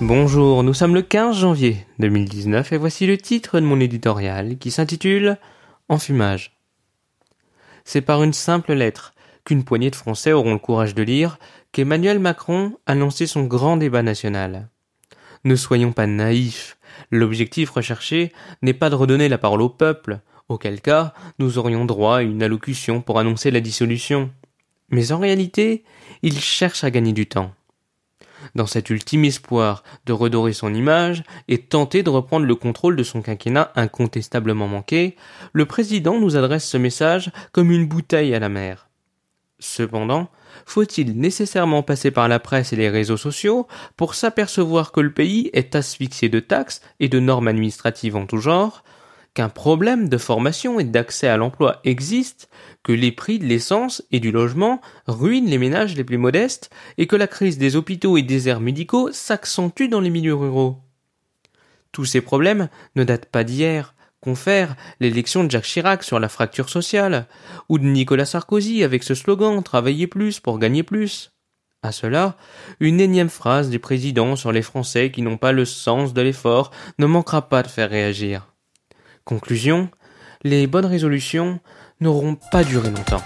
Bonjour, nous sommes le 15 janvier 2019 et voici le titre de mon éditorial qui s'intitule Enfumage. C'est par une simple lettre qu'une poignée de Français auront le courage de lire qu'Emmanuel Macron a lancé son grand débat national. Ne soyons pas naïfs. L'objectif recherché n'est pas de redonner la parole au peuple, auquel cas nous aurions droit à une allocution pour annoncer la dissolution. Mais en réalité, il cherche à gagner du temps. Dans cet ultime espoir de redorer son image et tenter de reprendre le contrôle de son quinquennat incontestablement manqué, le président nous adresse ce message comme une bouteille à la mer. Cependant, faut-il nécessairement passer par la presse et les réseaux sociaux pour s'apercevoir que le pays est asphyxié de taxes et de normes administratives en tout genre, qu'un problème de formation et d'accès à l'emploi existe, que les prix de l'essence et du logement ruinent les ménages les plus modestes et que la crise des hôpitaux et des aires médicaux s'accentue dans les milieux ruraux. Tous ces problèmes ne datent pas d'hier, confère l'élection de Jacques Chirac sur la fracture sociale, ou de Nicolas Sarkozy avec ce slogan Travailler plus pour gagner plus. À cela, une énième phrase du président sur les Français qui n'ont pas le sens de l'effort ne manquera pas de faire réagir. Conclusion, les bonnes résolutions n'auront pas duré longtemps.